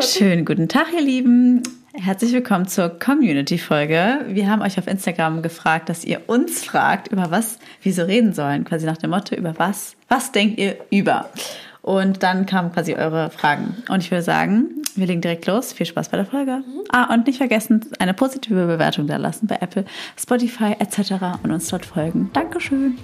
Schönen guten Tag, ihr Lieben. Herzlich willkommen zur Community-Folge. Wir haben euch auf Instagram gefragt, dass ihr uns fragt, über was wir so reden sollen. Quasi nach dem Motto, über was, was denkt ihr über? Und dann kamen quasi eure Fragen. Und ich würde sagen, wir legen direkt los. Viel Spaß bei der Folge. Ah, und nicht vergessen, eine positive Bewertung da lassen bei Apple, Spotify etc. und uns dort folgen. Dankeschön.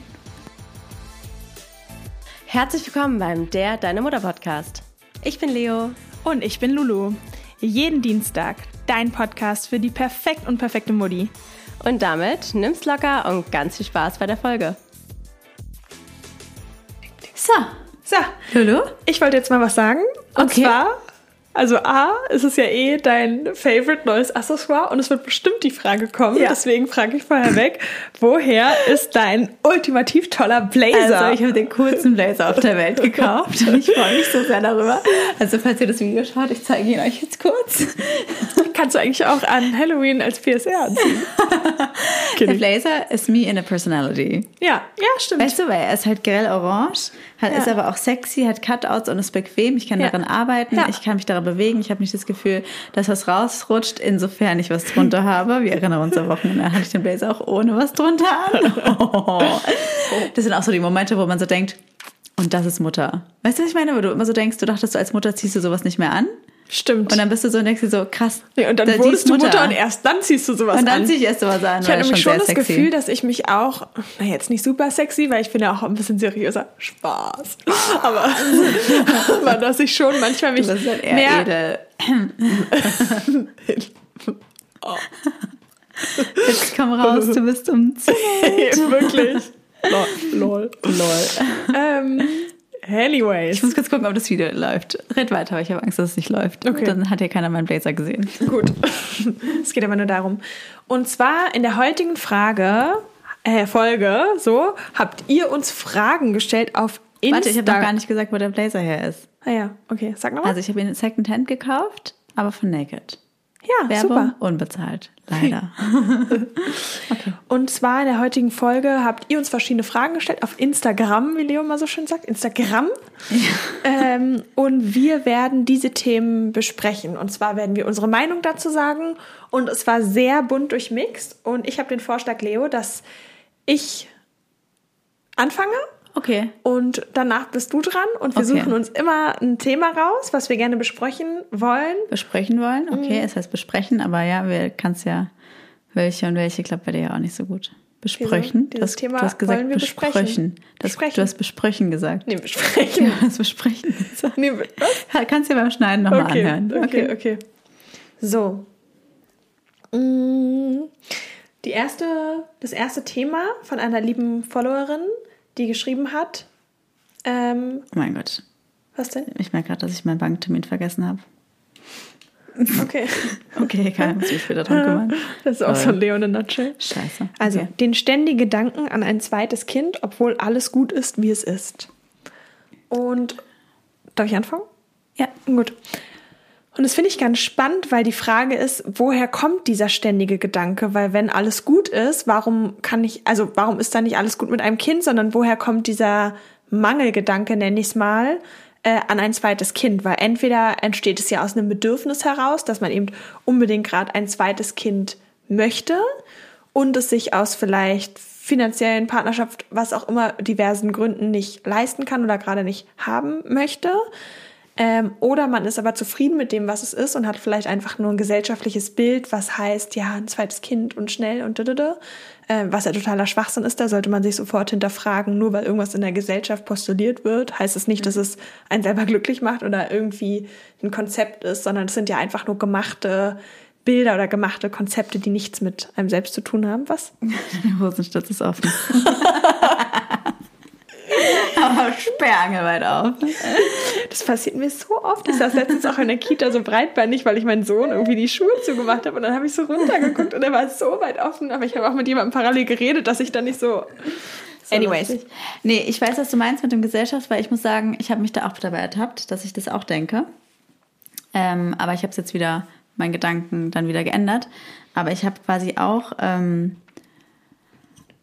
Herzlich willkommen beim Der Deine Mutter Podcast. Ich bin Leo. Und ich bin Lulu. Jeden Dienstag dein Podcast für die perfekt und perfekte Mutti. Und damit nimm's locker und ganz viel Spaß bei der Folge. So, So, Lulu? ich wollte jetzt mal was sagen. Und Okay. zwar, also A, ist es ja eh dein favorite neues Accessoire und es wird bestimmt die Frage kommen. Ja. Deswegen frage ich vorher weg, woher ist dein ultimativ toller Blazer? Also, ich habe den coolsten Blazer auf der Welt gekauft. Und ich freue mich so sehr darüber. Also, falls ihr das Video schaut, ich zeige ihn euch jetzt kurz. Kannst du eigentlich auch an Halloween als PSR anziehen. Der Kidding. Blazer ist me in a personality. Ja, ja, stimmt. Weißt du, weil er ist halt grell orange, hat, Ja. ist aber auch sexy, hat Cutouts und ist bequem. Ich kann Ja. darin arbeiten, Ja. ich kann mich darin bewegen. Ich habe nicht das Gefühl, dass was rausrutscht, insofern ich was drunter habe. Wir erinnern uns am Wochenende, hatte ich den Blazer auch ohne was drunter an. Oh. Das sind auch so die Momente, wo man so denkt, und das ist Mutter. Weißt du, was ich meine? Wo du immer so denkst, du dachtest, du als Mutter ziehst du sowas nicht mehr an. Stimmt. Und dann bist du so und denkst dir so, krass. nee, und dann da- wurdest du Mutter. und erst dann ziehst du sowas Und dann an. ziehe ich erst sowas an. Ich nämlich schon sehr das sexy. Gefühl, dass ich mich auch, na jetzt nicht super sexy, weil ich bin ja auch ein bisschen seriöser. Spaß. Aber, aber dass ich schon manchmal mich Du bist halt eher mehr, edel. Jetzt komm raus, du bist um wirklich. Lol. Lol. Lol. Ähm, anyways. Ich muss kurz gucken, ob das Video läuft. Red weiter, aber ich habe Angst, dass es nicht läuft. Okay. Dann hat ja keiner meinen Blazer gesehen. Gut. Es geht aber nur darum. Und zwar in der heutigen Frage, äh, Folge, so, habt ihr uns Fragen gestellt auf Insta. Warte, ich habe noch gar nicht gesagt, wo der Blazer her ist. Ah ja, okay. Sag nochmal. Also ich habe ihn Secondhand gekauft, aber von Naked. ja, Werbung super. unbezahlt. Leider. Und zwar in der heutigen Folge habt ihr uns verschiedene Fragen gestellt auf Instagram, wie Leo mal so schön sagt, Instagram. Ähm, und wir werden diese Themen besprechen. Und zwar werden wir unsere Meinung dazu sagen. Und es war sehr bunt durchmixt. Und ich habe den Vorschlag, Leo, dass ich anfange Okay. und danach bist du dran. Und wir Okay. suchen uns immer ein Thema raus, was wir gerne besprechen wollen. Besprechen wollen? Okay, Mhm. es heißt besprechen, aber ja, wir kannst ja welche und welche klappt bei dir ja auch nicht so gut. Besprechen? Dieses du, hast, Thema du hast gesagt wollen wir besprechen. Das, Besprechen. Du hast besprechen gesagt. Nee, besprechen. Ja, das besprechen gesagt. Nee, was? Kannst du ja beim Schneiden nochmal okay, anhören. Okay, okay. So. Mm, Die erste, das erste Thema von einer lieben Followerin, die geschrieben hat. Ähm, Oh mein Gott. was denn? Ich merke gerade, dass ich meinen Banktermin vergessen habe. Okay. Okay, egal, muss ich später drum kümmern. Das ist auch so ein Leo in nutshell. Scheiße. Also, okay. den ständigen Gedanken an ein zweites Kind, obwohl alles gut ist, wie es ist. Und darf ich anfangen? Ja. Gut. Und das finde ich ganz spannend, weil die Frage ist, woher kommt dieser ständige Gedanke? Weil wenn alles gut ist, warum kann ich, also warum ist da nicht alles gut mit einem Kind, sondern woher kommt dieser Mangelgedanke, nenne ich es mal, äh, an ein zweites Kind? Weil entweder entsteht es ja aus einem Bedürfnis heraus, dass man eben unbedingt gerade ein zweites Kind möchte und es sich aus vielleicht finanziellen Partnerschaft, was auch immer, diversen Gründen nicht leisten kann oder gerade nicht haben möchte. Ähm, oder man ist aber zufrieden mit dem, was es ist und hat vielleicht einfach nur ein gesellschaftliches Bild, was heißt, ja, ein zweites Kind und schnell und dödödö, äh, was ja totaler Schwachsinn ist. Da sollte man sich sofort hinterfragen, nur weil irgendwas in der Gesellschaft postuliert wird, heißt es nicht, dass es einen selber glücklich macht oder irgendwie ein Konzept ist, sondern es sind ja einfach nur gemachte Bilder oder gemachte Konzepte, die nichts mit einem selbst zu tun haben. Was? Hosenstütz ist offen. Aber sperrangelweit auf. Das passiert mir so oft. Ich saß letztens auch in der Kita so breitbeinig, weil ich meinen Sohn irgendwie die Schuhe zugemacht habe. Und dann habe ich so runtergeguckt und er war so weit offen. Aber ich habe auch mit jemandem parallel geredet, dass ich dann nicht so. Anyways. lustig. Nee, ich weiß, was du meinst mit dem Gesellschaft, weil ich muss sagen, ich habe mich da auch dabei ertappt, dass ich das auch denke. Ähm, aber ich habe es jetzt wieder, meinen Gedanken dann wieder geändert. Aber ich habe quasi auch, ähm,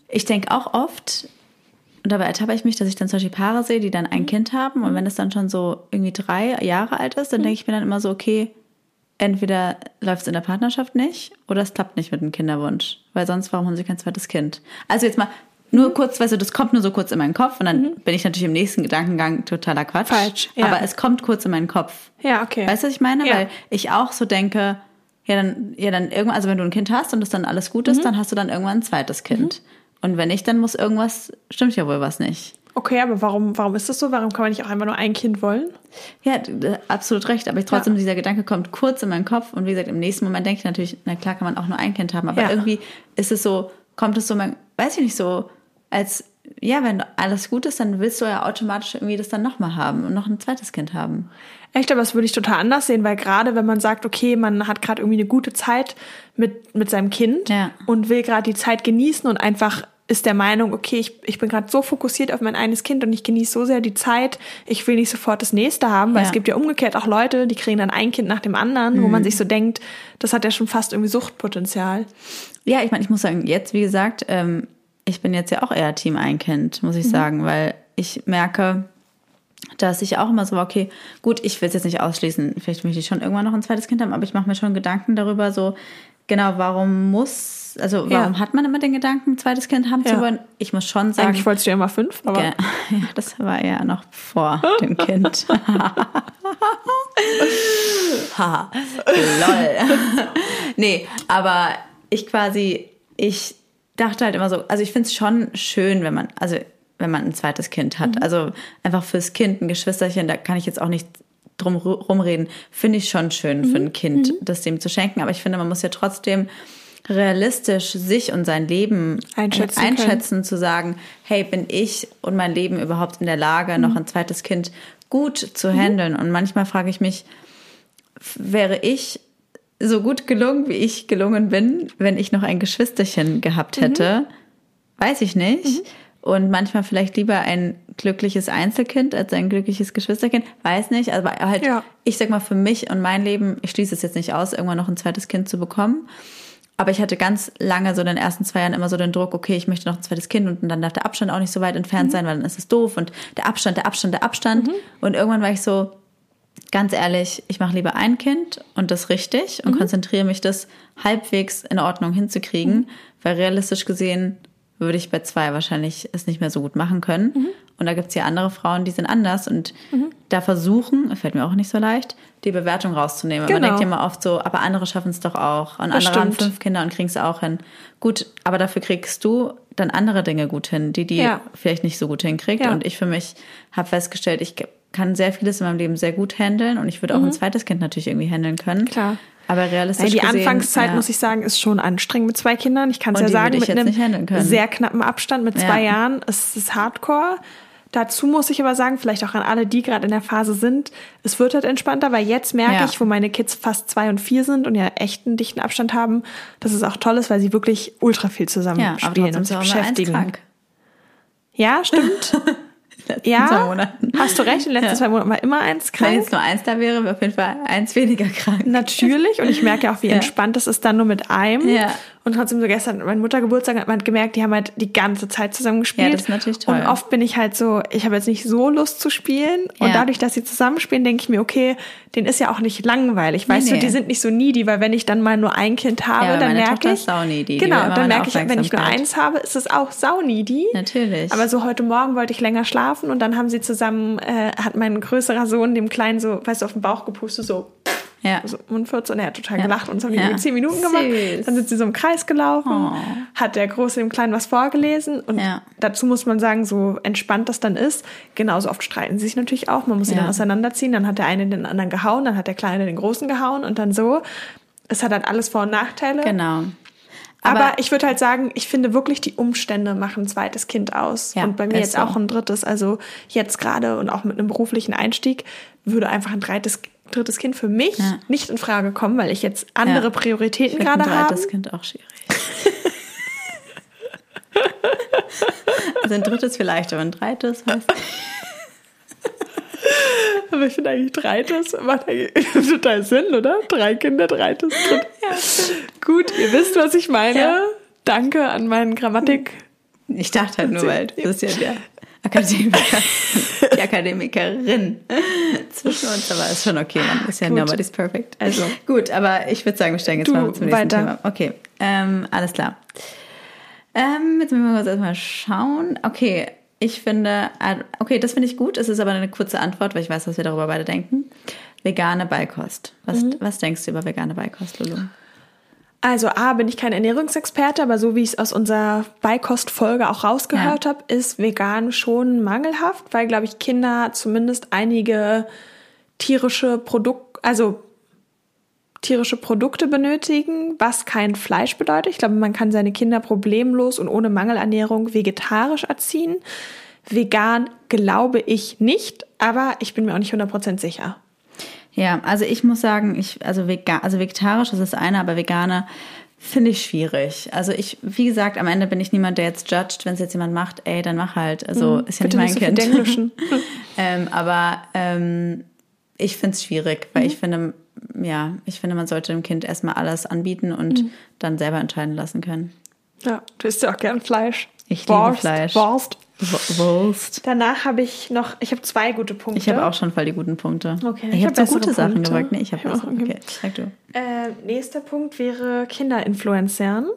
ich denke auch oft, und dabei ertappe ich mich, dass ich dann zum Beispiel Paare sehe, die dann ein Kind haben. Und wenn es dann schon so irgendwie drei Jahre alt ist, dann denke ich mir dann immer so, okay, entweder läuft es in der Partnerschaft nicht oder es klappt nicht mit dem Kinderwunsch. Weil sonst, warum haben sie kein zweites Kind? Also jetzt mal nur kurz, weißt du, das kommt nur so kurz in meinen Kopf und dann bin ich natürlich im nächsten Gedankengang totaler Quatsch. Falsch, ja. Aber es kommt kurz in meinen Kopf. Ja, okay. Weißt du, was ich meine? Ja. Weil ich auch so denke, ja, dann, ja, dann irgendwann, also wenn du ein Kind hast und es dann alles gut ist, Mhm. dann hast du dann irgendwann ein zweites Kind. Und wenn nicht, dann muss irgendwas, stimmt ja wohl was nicht. Okay, aber warum, warum ist das so? Warum kann man nicht auch einfach nur ein Kind wollen? Ja, absolut recht. Aber ich trotzdem, dieser Gedanke kommt kurz in meinen Kopf und wie gesagt, im nächsten Moment denke ich natürlich, na klar kann man auch nur ein Kind haben. Aber Ja. irgendwie ist es so, kommt es so, man, weiß ich nicht, so, als, ja, wenn alles gut ist, dann willst du ja automatisch irgendwie das dann nochmal haben und noch ein zweites Kind haben. Echt, aber das würde ich total anders sehen, weil gerade wenn man sagt, okay, man hat gerade irgendwie eine gute Zeit mit, mit seinem Kind Ja. und will gerade die Zeit genießen und einfach ist der Meinung, okay, ich, ich bin gerade so fokussiert auf mein eines Kind und ich genieße so sehr die Zeit, ich will nicht sofort das nächste haben, weil Ja. es gibt ja umgekehrt auch Leute, die kriegen dann ein Kind nach dem anderen, wo Mhm. man sich so denkt, das hat ja schon fast irgendwie Suchtpotenzial. Ja, ich meine, ich muss sagen, jetzt, wie gesagt, ähm, ich bin jetzt ja auch eher Team ein Kind, muss ich sagen, weil ich merke, dass ich auch immer so war, okay, gut, ich will es jetzt nicht ausschließen, vielleicht möchte ich schon irgendwann noch ein zweites Kind haben, aber ich mache mir schon Gedanken darüber, so, genau, warum muss, also warum Ja. hat man immer den Gedanken, ein zweites Kind haben Ja. zu wollen? Ich muss schon sagen, Eigentlich wolltest du ja immer fünf, aber Ja, das war ja noch vor dem Kind. ha, lol. nee, aber ich quasi, ich dachte halt immer so, also ich finde es schon schön, wenn man, also wenn man ein zweites Kind hat. Also einfach fürs Kind, ein Geschwisterchen, da kann ich jetzt auch nicht drum ru- rumreden, finde ich schon schön für ein Kind, das dem zu schenken. Aber ich finde, man muss ja trotzdem realistisch sich und sein Leben Einschätzen können. einschätzen zu sagen, hey, bin ich und mein Leben überhaupt in der Lage, Mhm. noch ein zweites Kind gut zu handeln? Und manchmal frage ich mich, wäre ich so gut gelungen, wie ich gelungen bin, wenn ich noch ein Geschwisterchen gehabt Mhm. hätte? Weiß ich nicht. Und manchmal vielleicht lieber ein glückliches Einzelkind als ein glückliches Geschwisterkind. Weiß nicht. Aber halt, Ja. ich sag mal, für mich und mein Leben, ich schließe es jetzt nicht aus, irgendwann noch ein zweites Kind zu bekommen. Aber ich hatte ganz lange so in den ersten zwei Jahren immer so den Druck, okay, ich möchte noch ein zweites Kind und dann darf der Abstand auch nicht so weit entfernt sein, weil dann ist es doof und der Abstand, der Abstand, der Abstand. Und irgendwann war ich so, ganz ehrlich, ich mache lieber ein Kind und das richtig und konzentriere mich, das halbwegs in Ordnung hinzukriegen, weil realistisch gesehen würde ich bei zwei wahrscheinlich es nicht mehr so gut machen können. Und da gibt's ja andere Frauen, die sind anders und da versuchen, fällt mir auch nicht so leicht, die Bewertung rauszunehmen. Man Genau. denkt ja immer oft so, aber andere schaffen es doch auch. Und Das andere haben stimmt. fünf Kinder und kriegen es auch hin. Gut, aber dafür kriegst du dann andere Dinge gut hin, die die Ja. vielleicht nicht so gut hinkriegt. Ja. Und ich für mich habe festgestellt, ich kann sehr vieles in meinem Leben sehr gut handeln und ich würde auch ein zweites Kind natürlich irgendwie handeln können. Mhm. Klar. Aber realistisch Ja, die gesehen, Anfangszeit, ja. muss ich sagen, ist schon anstrengend mit zwei Kindern. Ich kann es ja sagen, mit einem sehr knappen Abstand mit zwei Ja. Jahren ist es Hardcore. Dazu muss ich aber sagen, vielleicht auch an alle, die gerade in der Phase sind, es wird halt entspannter, weil jetzt merke Ja. ich, wo meine Kids fast zwei und vier sind und ja echt einen dichten Abstand haben, dass es auch toll ist, weil sie wirklich ultra viel zusammen ja, spielen und sich beschäftigen. Ja, stimmt. Letzten ja, zwei Monaten. hast du recht, in den letzten Ja. zwei Monaten war immer eins Wenn krank. jetzt nur eins da wäre, wäre auf jeden Fall eins weniger krank. Natürlich. Und ich merke ja auch, wie Ja. entspannt es ist dann nur mit einem. Ja. Und trotzdem so gestern, mein Muttergeburtstag hat man gemerkt, die haben halt die ganze Zeit zusammen gespielt. Ja, das ist natürlich toll. Und oft bin ich halt so, ich habe jetzt nicht so Lust zu spielen. Und Ja. dadurch, dass sie zusammenspielen, denke ich mir, okay, den ist ja auch nicht langweilig. Weißt Nee, du, die nee. sind nicht so needy, weil wenn ich dann mal nur ein Kind habe, Ja, dann meine merke ich. Die will Genau, dann meine merke ich, wenn ich nur eins habe, ist es auch sauneedy. Natürlich. Aber so heute Morgen wollte ich länger schlafen und dann haben sie zusammen, äh, hat mein größerer Sohn dem Kleinen so, weißt du, auf den Bauch gepustet, so ja. so Mundfurz und er hat total Ja. gelacht und das haben wir Ja. zehn Minuten gemacht. Süß. Dann sind sie so im Kreis gelaufen, Oh. hat der Große dem Kleinen was vorgelesen und Ja. dazu muss man sagen, so entspannt das dann ist, genauso oft streiten sie sich natürlich auch, man muss sie dann auseinanderziehen, dann hat der eine den anderen gehauen, dann hat der Kleine den Großen gehauen und dann so. Es hat halt alles Vor- und Nachteile. Genau. Aber, ich würde halt sagen, ich finde wirklich, die Umstände machen ein zweites Kind aus. Ja, und bei mir ist jetzt so. auch ein drittes. Also jetzt gerade und auch mit einem beruflichen Einstieg würde einfach ein drittes, drittes Kind für mich Ja. nicht in Frage kommen, weil ich jetzt andere Ja. Prioritäten Ich gerade habe. zweites Kind auch schwierig. also ein drittes vielleicht, aber ein weiß Aber ich finde eigentlich drittes macht eigentlich total Sinn, oder? Drei Kinder, drittes Kind. Gut, ihr wisst, was ich meine. Ja. Danke an meinen Grammatik. Ich dachte halt nur, weil das ist ja der Akademiker, Akademikerin zwischen uns, aber ist schon okay, man ist ja Gut. nobody's perfect. Also gut, aber ich würde sagen, wir steigen jetzt Du, mal zum nächsten weiter. Thema. Okay, ähm, alles klar. Ähm, jetzt müssen wir kurz erstmal schauen. Okay, ich finde, äh, okay, das finde ich gut. Es ist aber eine kurze Antwort, weil ich weiß, was wir darüber beide denken. Vegane Beikost. Was, Mhm. was denkst du über vegane Beikost, Lulu? Also A, bin ich kein Ernährungsexperte, aber so wie ich es aus unserer Beikostfolge auch rausgehört Ja. habe, ist vegan schon mangelhaft, weil, glaube ich, Kinder zumindest einige tierische Produkte, also tierische Produkte benötigen, was kein Fleisch bedeutet. Ich glaube, man kann seine Kinder problemlos und ohne Mangelernährung vegetarisch erziehen. Vegan glaube ich nicht, aber ich bin mir auch nicht 100% sicher. Ja, also ich muss sagen, ich, also, vegan, also vegetarisch das ist das eine, aber vegane finde ich schwierig. Also ich, wie gesagt, am Ende bin ich niemand, der jetzt judgt, wenn es jetzt jemand macht, ey, dann mach halt. Also ist ja nicht nicht mein so viel Kind. Ähm, aber ähm, ich finde es schwierig, weil Mhm. ich finde, ja, ich finde, man sollte dem Kind erstmal alles anbieten und Mhm. dann selber entscheiden lassen können. Ja, du isst ja auch gern Fleisch. Ich liebe Wurst, Fleisch. Wurst. Wurst. Danach habe ich noch, ich habe zwei gute Punkte. Ich habe auch schon voll die guten Punkte. Okay, ich, ich habe hab so gute Sachen Punkte. gesagt. Nee, ich habe bessere. okay. Sag du. Äh, nächster Punkt wäre Kinderinfluencern.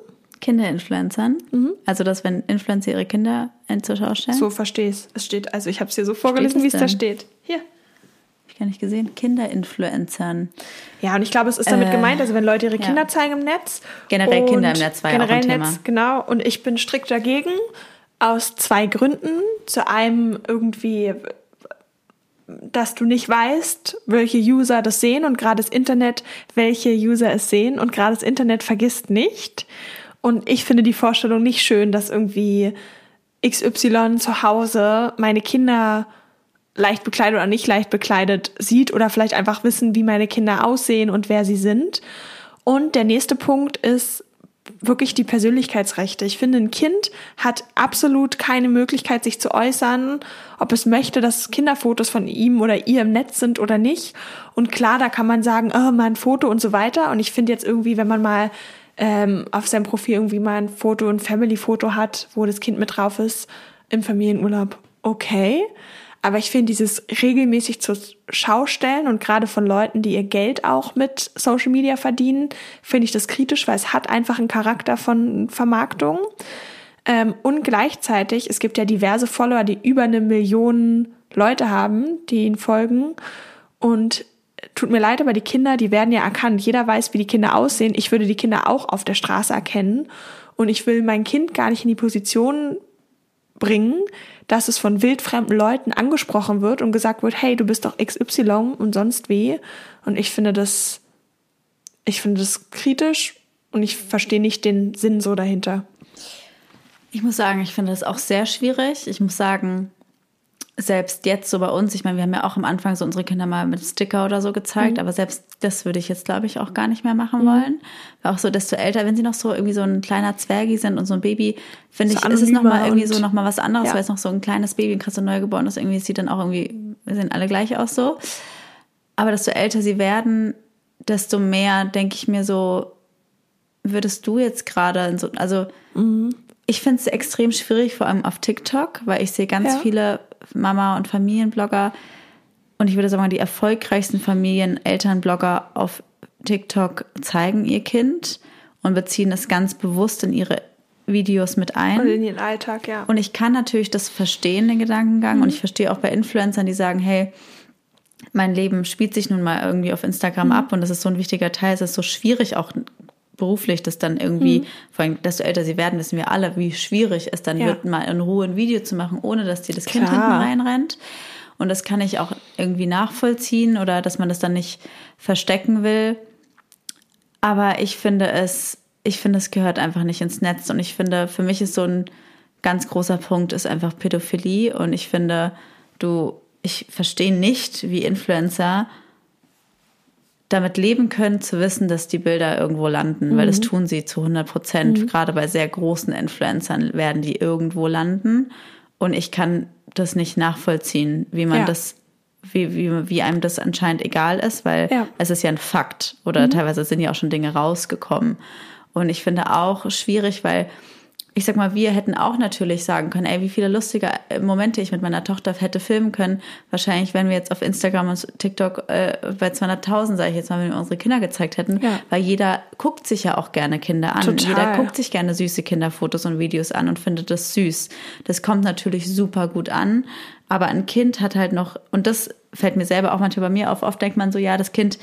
Kinderinfluencern. Mhm. Also, dass wenn Influencer ihre Kinder in zur Schau stellen. So verstehe ich es. Steht, also ich habe es hier so vorgelesen, es wie es da steht. Hier. Hab ich gar nicht gesehen. Kinderinfluencern. Ja, und ich glaube, es ist damit Äh, gemeint, also wenn Leute ihre ja. Kinder zeigen im Netz. Generell Kinder im Netz war ja auch ein generell Thema. Netz, genau. Und ich bin strikt dagegen. Aus zwei Gründen. Zu einem irgendwie, dass du nicht weißt, welche User das sehen und gerade das Internet, welche User es sehen und gerade das Internet vergisst nicht. Und ich finde die Vorstellung nicht schön, dass irgendwie XY zu Hause meine Kinder leicht bekleidet oder nicht leicht bekleidet sieht oder vielleicht einfach wissen, wie meine Kinder aussehen und wer sie sind. Und der nächste Punkt ist wirklich die Persönlichkeitsrechte. Ich finde, ein Kind hat absolut keine Möglichkeit, sich zu äußern, ob es möchte, dass Kinderfotos von ihm oder ihr im Netz sind oder nicht. Und klar, da kann man sagen, oh, mal ein Foto und so weiter. Und ich finde jetzt irgendwie, wenn man mal ähm, auf seinem Profil irgendwie mal ein Foto, ein Family-Foto hat, wo das Kind mit drauf ist, im Familienurlaub, okay. Aber ich finde dieses regelmäßig zur Schau stellen und gerade von Leuten, die ihr Geld auch mit Social Media verdienen, finde ich das kritisch, weil es hat einfach einen Charakter von Vermarktung. Ähm, und gleichzeitig, es gibt ja diverse Follower, die über eine Million Leute haben, die ihn folgen. Und tut mir leid, aber die Kinder, die werden ja erkannt. Jeder weiß, wie die Kinder aussehen. Ich würde die Kinder auch auf der Straße erkennen. Und ich will mein Kind gar nicht in die Position bringen, dass es von wildfremden Leuten angesprochen wird und gesagt wird, hey, du bist doch XY und sonst wie. Und ich finde das, ich finde das kritisch und ich verstehe nicht den Sinn so dahinter. Ich muss sagen, ich finde das auch sehr schwierig. Ich muss sagen, selbst jetzt so bei uns, ich meine, wir haben ja auch am Anfang so unsere Kinder mal mit Sticker oder so gezeigt, aber selbst das würde ich jetzt, glaube ich, auch gar nicht mehr machen wollen. Weil auch so, desto älter, wenn sie noch so irgendwie so ein kleiner Zwergi sind und so ein Baby, finde So ich, ist es nochmal irgendwie so nochmal was anderes, Ja. weil es noch so ein kleines Baby, ein so neugeboren ist, irgendwie sieht dann auch irgendwie, wir sehen alle gleich aus so. Aber desto älter sie werden, desto mehr denke ich mir so, würdest du jetzt gerade so, also ich finde es extrem schwierig, vor allem auf TikTok, weil ich sehe ganz Ja. viele Mama- und Familienblogger und ich würde sagen, die erfolgreichsten Familien, Elternblogger auf TikTok zeigen ihr Kind und beziehen es ganz bewusst in ihre Videos mit ein. Und in den Alltag, ja. Und ich kann natürlich das verstehen, den Gedankengang. Und ich verstehe auch bei Influencern, die sagen, hey, mein Leben spielt sich nun mal irgendwie auf Instagram ab und das ist so ein wichtiger Teil. Es ist so schwierig auch beruflich, das dann irgendwie, vor allem desto älter sie werden, wissen wir alle, wie schwierig es dann Ja. wird, mal in Ruhe ein Video zu machen, ohne dass dir das Kind Klar. hinten reinrennt. Und das kann ich auch irgendwie nachvollziehen oder dass man das dann nicht verstecken will. Aber ich finde es, ich finde, es gehört einfach nicht ins Netz. Und ich finde, für mich ist so ein ganz großer Punkt ist einfach Pädophilie. Und ich finde, du, ich verstehe nicht, wie Influencer damit leben können, zu wissen, dass die Bilder irgendwo landen, weil das tun sie zu 100 Prozent. Gerade bei sehr großen Influencern werden die irgendwo landen. Und ich kann das nicht nachvollziehen, wie man Ja. das, wie, wie, wie einem das anscheinend egal ist, weil Ja. es ist ja ein Fakt. Oder teilweise sind ja auch schon Dinge rausgekommen. Und ich finde auch schwierig, weil ich sag mal, wir hätten auch natürlich sagen können, ey, wie viele lustige Momente ich mit meiner Tochter hätte filmen können. Wahrscheinlich, wenn wir jetzt auf Instagram und TikTok äh, bei 200.000, sage ich jetzt mal, wenn wir unsere Kinder gezeigt hätten, Ja. weil jeder guckt sich ja auch gerne Kinder an. Total. Jeder guckt sich gerne süße Kinderfotos und Videos an und findet das süß. Das kommt natürlich super gut an, aber ein Kind hat halt noch, und das fällt mir selber auch manchmal bei mir auf, oft denkt man so, ja, das Kind,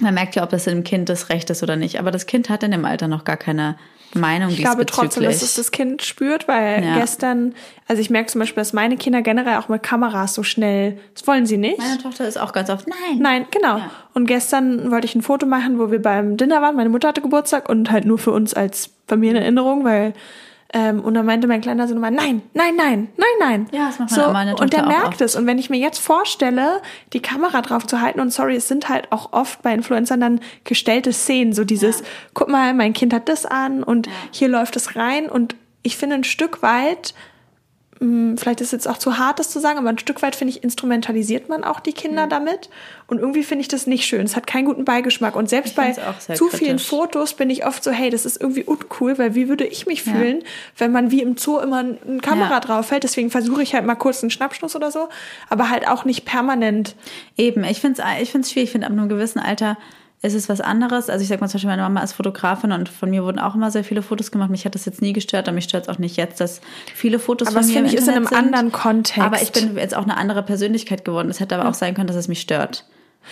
man merkt ja, ob das dem Kind das Recht ist oder nicht, aber das Kind hat in dem Alter noch gar keine Meinung Ich glaube trotzdem, dass es das Kind spürt, weil Ja. gestern, also ich merke zum Beispiel, dass meine Kinder generell auch mit Kameras so schnell, das wollen sie nicht. Meine Tochter ist auch ganz oft, nein. Nein, genau. Ja. Und gestern wollte ich ein Foto machen, wo wir beim Dinner waren. Meine Mutter hatte Geburtstag und halt nur für uns als Familienerinnerung, weil ähm, und dann meinte mein kleiner Sohn immer, nein, nein, nein, nein, nein. Ja, das macht so, meine- meine Und der Tochter merkt oft. es. Und wenn ich mir jetzt vorstelle, die Kamera drauf zu halten, und sorry, es sind halt auch oft bei Influencern dann gestellte Szenen, so dieses, guck mal, mein Kind hat das an und hier läuft es rein. Und ich finde ein Stück weit, vielleicht ist es jetzt auch zu hart, das zu sagen, aber ein Stück weit, finde ich, instrumentalisiert man auch die Kinder Mhm. damit. Und irgendwie finde ich das nicht schön. Es hat keinen guten Beigeschmack. Und selbst bei zu vielen kritisch. Fotos bin ich oft so, hey, das ist irgendwie uncool, weil wie würde ich mich fühlen, wenn man wie im Zoo immer eine Kamera Ja. drauf hält. Deswegen versuche ich halt mal kurz einen Schnappschluss oder so, aber halt auch nicht permanent. Eben, ich finde es ich find's schwierig. Ich finde, ab einem gewissen Alter ist es was anderes. Also ich sag mal zum Beispiel, meine Mama ist Fotografin und von mir wurden auch immer sehr viele Fotos gemacht. Mich hat das jetzt nie gestört, aber mich stört es auch nicht jetzt, dass viele Fotos Aber von das mir finde im ich ist in einem anderen Kontext. Aber ich bin jetzt auch eine andere Persönlichkeit geworden. Es hätte aber auch sein können, dass es mich stört.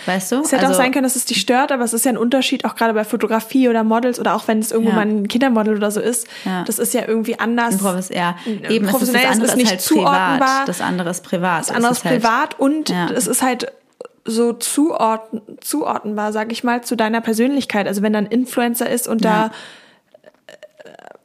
Weißt du? Es hätte Also- auch sein können, dass es dich stört, aber es ist ja ein Unterschied, auch gerade bei Fotografie oder Models oder auch wenn es irgendwo Ja. mal ein Kindermodel oder so ist. Ja. Das ist ja irgendwie anders. Ein Profes ja, eben es ist das andere ist ist nicht halt zuordnenbar. privat. Das andere ist privat. Das andere Es ist halt- privat und Ja. es ist halt so zuordn zuordnenbar, sag ich mal, zu deiner Persönlichkeit. Also wenn da ein Influencer ist und Ja. da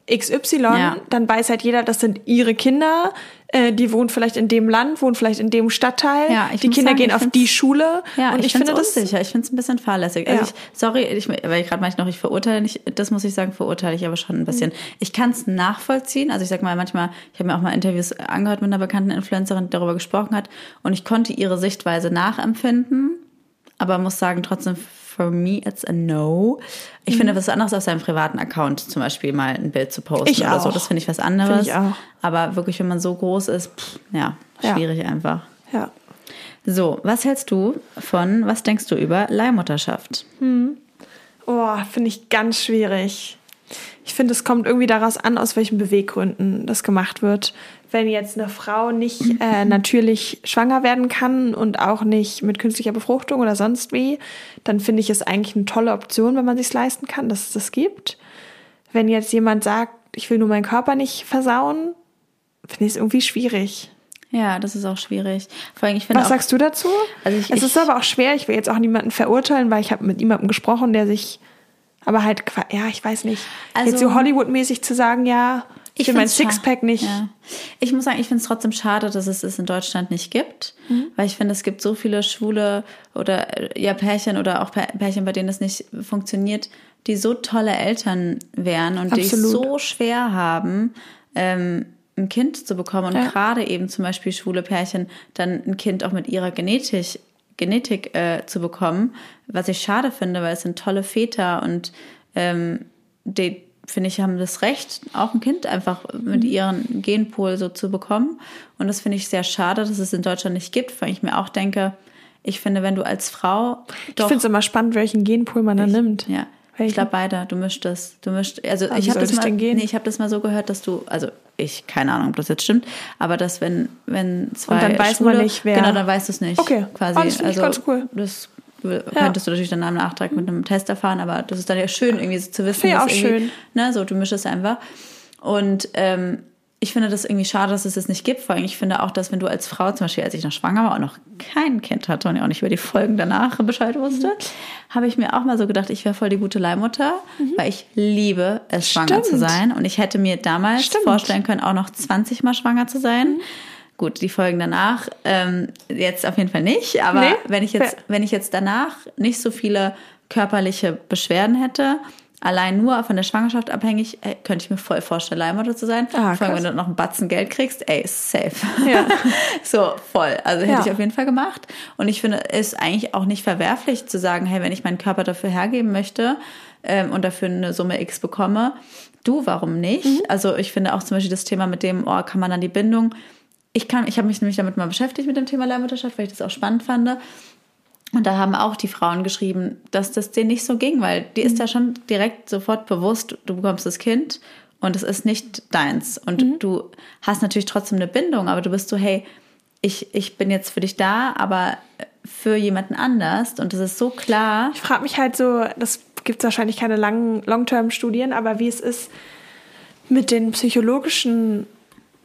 äh, XY, Ja. dann weiß halt jeder, das sind ihre Kinder, äh, die wohnen vielleicht in dem Land, wohnen vielleicht in dem Stadtteil, Ja, ich die Kinder sagen, gehen auf die Schule Ja, und ich, ich, finde das unsicher. Ich finde es ein bisschen fahrlässig. Ja. Also ich, sorry, ich, weil ich gerade meinte noch, ich verurteile nicht, das muss ich sagen, verurteile ich aber schon ein bisschen. Mhm. Ich kann es nachvollziehen. Also ich sag mal, manchmal, ich habe mir auch mal Interviews angehört mit einer bekannten Influencerin, die darüber gesprochen hat und ich konnte ihre Sichtweise nachempfinden, aber muss sagen, trotzdem, for me, it's a no. Ich finde was anderes auf seinem privaten Account zum Beispiel mal ein Bild zu posten Ich oder so. auch. Das finde ich was anderes. Finde ich auch. Aber wirklich, wenn man so groß ist, pff, ja, Ja. schwierig einfach. ja. So, was hältst du von, was denkst du über Leihmutterschaft? Oh, finde ich ganz schwierig. Ich finde, es kommt irgendwie daraus an, aus welchen Beweggründen das gemacht wird. Wenn jetzt eine Frau nicht äh, natürlich schwanger werden kann und auch nicht mit künstlicher Befruchtung oder sonst wie, dann finde ich es eigentlich eine tolle Option, wenn man sich leisten kann, dass es das gibt. Wenn jetzt jemand sagt, ich will nur meinen Körper nicht versauen, finde ich es irgendwie schwierig. Ja, das ist auch schwierig. Vor allem, ich finde Was auch, sagst du dazu? Also ich- es ich- ist aber auch schwer. Ich will jetzt auch niemanden verurteilen, weil ich habe mit jemandem gesprochen, der sich, aber halt, ja, ich weiß nicht. Also- jetzt so Hollywood-mäßig zu sagen, ja, ich, will mein Sixpack nicht. Ja. Ich muss sagen, ich finde es trotzdem schade, dass es es in Deutschland nicht gibt, Mhm. weil ich finde, es gibt so viele schwule oder äh, ja Pärchen oder auch Pär- Pärchen, bei denen es nicht funktioniert, die so tolle Eltern wären und die es Absolut. so schwer haben, ähm, ein Kind zu bekommen und Ja. gerade eben zum Beispiel schwule Pärchen dann ein Kind auch mit ihrer Genetik Genetik äh, zu bekommen, was ich schade finde, weil es sind tolle Väter und ähm, die finde ich, haben das Recht, auch ein Kind einfach mit ihrem Genpool so zu bekommen. Und das finde ich sehr schade, dass es in Deutschland nicht gibt, weil ich mir auch denke, ich finde, wenn du als Frau Ich doch finde es immer spannend, welchen Genpool man da nimmt. ja. Welchen? Ich glaube beide, du mischt das. Du mischt, also Ah, ich habe das mal, nee, ich habe das mal so gehört, dass du, also ich keine Ahnung, ob das jetzt stimmt, aber dass wenn wenn zwei dann weiß man Schwule- nicht, wer- genau, dann weißt du es nicht. Okay. quasi. Ah, das also ganz cool. das könntest du natürlich dann am Nachtrag mit einem Test erfahren, aber das ist dann ja schön irgendwie so zu wissen, dass auch schön. ne, so du mischst es einfach und ähm, ich finde das irgendwie schade, dass es das nicht gibt. Vor allem, ich finde auch, dass wenn du als Frau, zum Beispiel als ich noch schwanger war und noch kein Kind hatte und ja auch nicht über die Folgen danach Bescheid wusste, Mhm. habe ich mir auch mal so gedacht, ich wäre voll die gute Leihmutter, weil ich liebe es, schwanger Mhm. Stimmt. zu sein. Und ich hätte mir damals Stimmt. vorstellen können, auch noch 20 Mal schwanger zu sein. Mhm. Gut, die Folgen danach, ähm, jetzt auf jeden Fall nicht. Aber Nee? wenn ich jetzt, wenn ich jetzt danach nicht so viele körperliche Beschwerden hätte, allein nur von der Schwangerschaft abhängig, ey, könnte ich mir voll vorstellen, Leihmutter zu sein. Ah, Vor allem, wenn du noch einen Batzen Geld kriegst, ey, safe. Ja. so, voll. Also hätte Ja. ich auf jeden Fall gemacht. Und ich finde, es ist eigentlich auch nicht verwerflich zu sagen, hey, wenn ich meinen Körper dafür hergeben möchte ähm, und dafür eine Summe X bekomme, du, warum nicht? Mhm. Also ich finde auch zum Beispiel das Thema mit dem, oh, kann man dann die Bindung ich kann, ich habe mich nämlich damit mal beschäftigt mit dem Thema Leihmutterschaft, weil ich das auch spannend fand. Und da haben auch die Frauen geschrieben, dass das denen nicht so ging, weil die ist ja schon direkt sofort bewusst, du bekommst das Kind und es ist nicht deins. Und du hast natürlich trotzdem eine Bindung, aber du bist so, hey, ich, ich bin jetzt für dich da, aber für jemanden anders. Und das ist so klar. Ich frage mich halt so, das gibt wahrscheinlich keine langen Long-Term-Studien, aber wie es ist mit den psychologischen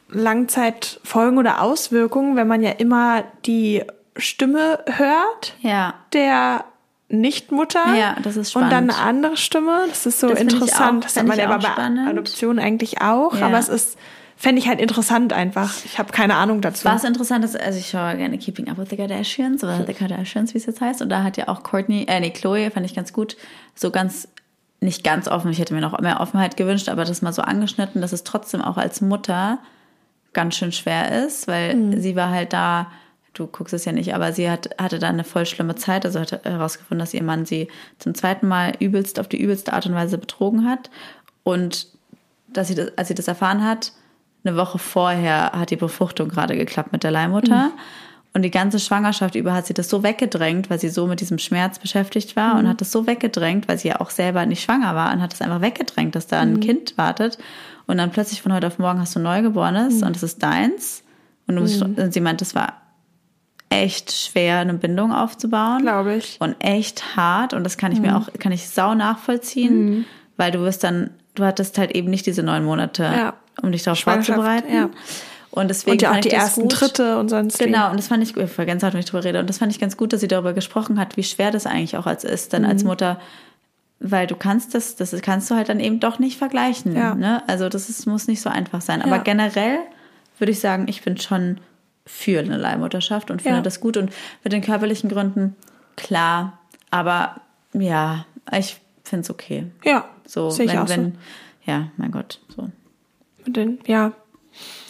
Langzeitfolgen oder Auswirkungen, wenn man ja immer die Stimme hört Ja. der Nichtmutter Ja, das ist und dann spannend. eine andere Stimme. Das ist so Das interessant. auch- das hat man ja bei spannend. Adoption eigentlich auch, Ja. aber es ist fände ich halt interessant einfach. Ich habe keine Ahnung dazu. Was interessant ist, also ich schaue gerne Keeping Up with the Kardashians oder The Kardashians, wie es jetzt heißt. Und da hat ja auch Courtney, äh, nee, Chloe, fand ich ganz gut, so ganz, nicht ganz offen, ich hätte mir noch mehr Offenheit gewünscht, aber das mal so angeschnitten, dass es trotzdem auch als Mutter ganz schön schwer ist, weil Mhm. sie war halt da, du guckst es ja nicht, aber sie hat, hatte da eine voll schlimme Zeit, also hat herausgefunden, dass ihr Mann sie zum zweiten Mal übelst, auf die übelste Art und Weise betrogen hat. Und dass sie das, als sie das erfahren hat, eine Woche vorher hat die Befruchtung gerade geklappt mit der Leihmutter. Und die ganze Schwangerschaft über hat sie das so weggedrängt, weil sie so mit diesem Schmerz beschäftigt war und hat das so weggedrängt, weil sie ja auch selber nicht schwanger war und hat es einfach weggedrängt, dass da ein Kind wartet. Und dann plötzlich von heute auf morgen hast du ein Neugeborenes und es ist deins. Und, musst, und sie meint, es war echt schwer, eine Bindung aufzubauen. Glaube ich. Und echt hart. Und das kann ich mir auch, kann ich sau nachvollziehen, weil du wirst dann, du hattest halt eben nicht diese neun Monate, Ja. um dich darauf vorzubereiten. ja. Und deswegen und ja auch die ersten gut. Tritte und sonst. Genau, und das fand ich gut, ich ganz hart, wenn ich drüber rede. Und das fand ich ganz gut, dass sie darüber gesprochen hat, wie schwer das eigentlich auch als ist, dann Mhm. als Mutter, weil du kannst das, das kannst du halt dann eben doch nicht vergleichen. Ja. Ne? Also das ist, muss nicht so einfach sein. Aber generell würde ich sagen, ich bin schon für eine Leihmutterschaft und finde Ja. das gut. Und mit den körperlichen Gründen, klar, aber ja, ich finde es okay. Ja, So, sehe ich wenn, auch wenn, ja, mein Gott, so. so. Mit den, ja,